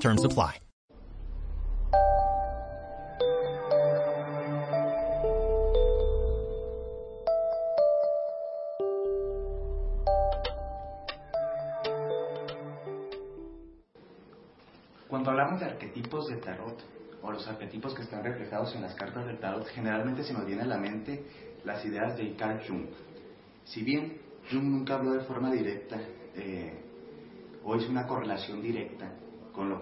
Terms apply. Cuando hablamos de arquetipos de tarot o los arquetipos que están reflejados en las cartas del tarot, generalmente se nos viene a la mente las ideas de Carl Jung. Si bien Jung nunca habló de forma directa eh, o hizo una correlación directa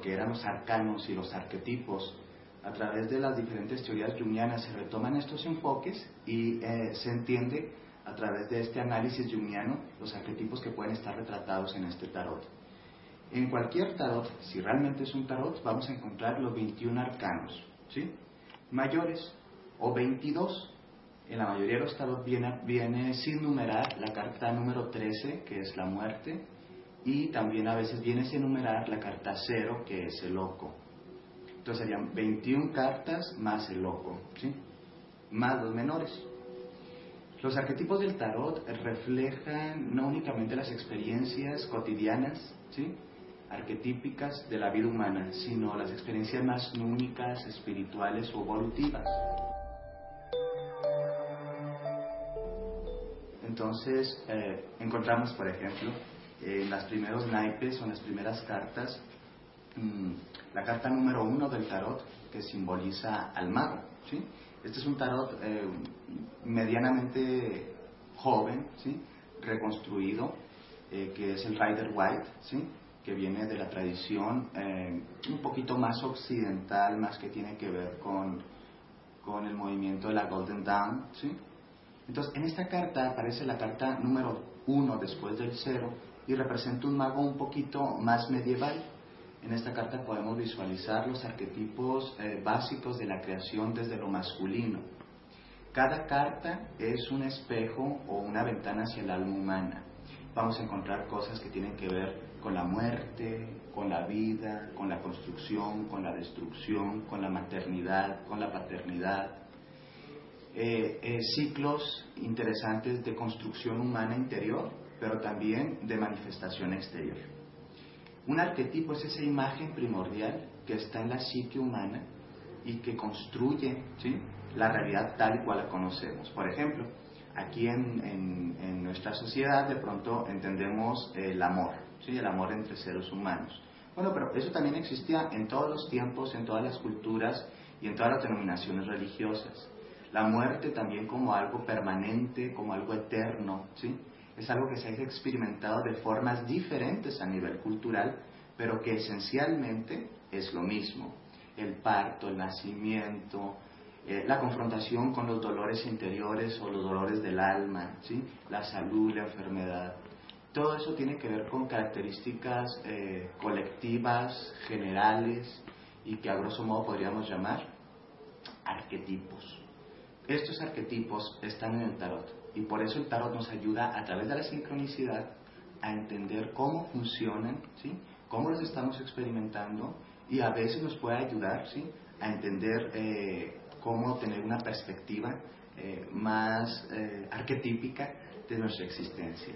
que eran los arcanos y los arquetipos, a través de las diferentes teorías jungianas se retoman estos enfoques y eh, se entiende a través de este análisis jungiano los arquetipos que pueden estar retratados en este tarot. En cualquier tarot, si realmente es un tarot, vamos a encontrar los 21 arcanos, ¿sí? Mayores o 22. En la mayoría de los tarot viene, viene sin numerar la carta número 13, que es la muerte, y también a veces viene sin numerar la carta 0, que es el loco. Entonces serían 21 cartas más el loco, ¿sí? Más los menores. Los arquetipos del tarot reflejan no únicamente las experiencias cotidianas, ¿sí? arquetípicas de la vida humana, sino las experiencias más únicas, espirituales o evolutivas. Entonces, eh, encontramos, por ejemplo, en los primeros naipes o en las primeras cartas, mmm, la carta número uno del tarot, que simboliza al mago. ¿sí? Este es un tarot eh, medianamente joven, ¿sí? reconstruido, eh, que es el Rider White, ¿sí? que viene de la tradición eh, un poquito más occidental, más que tiene que ver con, con el movimiento de la Golden Dawn. ¿sí? Entonces, en esta carta aparece la carta número uno después del cero y representa un mago un poquito más medieval. En esta carta podemos visualizar los arquetipos eh, básicos de la creación desde lo masculino. Cada carta es un espejo o una ventana hacia el alma humana. Vamos a encontrar cosas que tienen que ver con la muerte, con la vida, con la construcción, con la destrucción, con la maternidad, con la paternidad. Eh, eh, ciclos interesantes de construcción humana interior, pero también de manifestación exterior. Un arquetipo es esa imagen primordial que está en la psique humana y que construye ¿sí? la realidad tal y cual la conocemos. Por ejemplo, aquí en, en, en nuestra sociedad de pronto entendemos el amor, ¿sí? el amor entre seres humanos. Bueno, pero eso también existía en todos los tiempos, en todas las culturas y en todas las denominaciones religiosas. La muerte también como algo permanente, como algo eterno, ¿sí? Es algo que se ha experimentado de formas diferentes a nivel cultural, pero que esencialmente es lo mismo. El parto, el nacimiento, eh, la confrontación con los dolores interiores o los dolores del alma, ¿sí? la salud, la enfermedad. Todo eso tiene que ver con características eh, colectivas, generales, y que a grosso modo podríamos llamar arquetipos. Estos arquetipos están en el tarot y por eso el tarot nos ayuda a través de la sincronicidad a entender cómo funcionan, ¿sí? cómo los estamos experimentando y a veces nos puede ayudar ¿sí? a entender eh, cómo tener una perspectiva eh, más eh, arquetípica de nuestra existencia.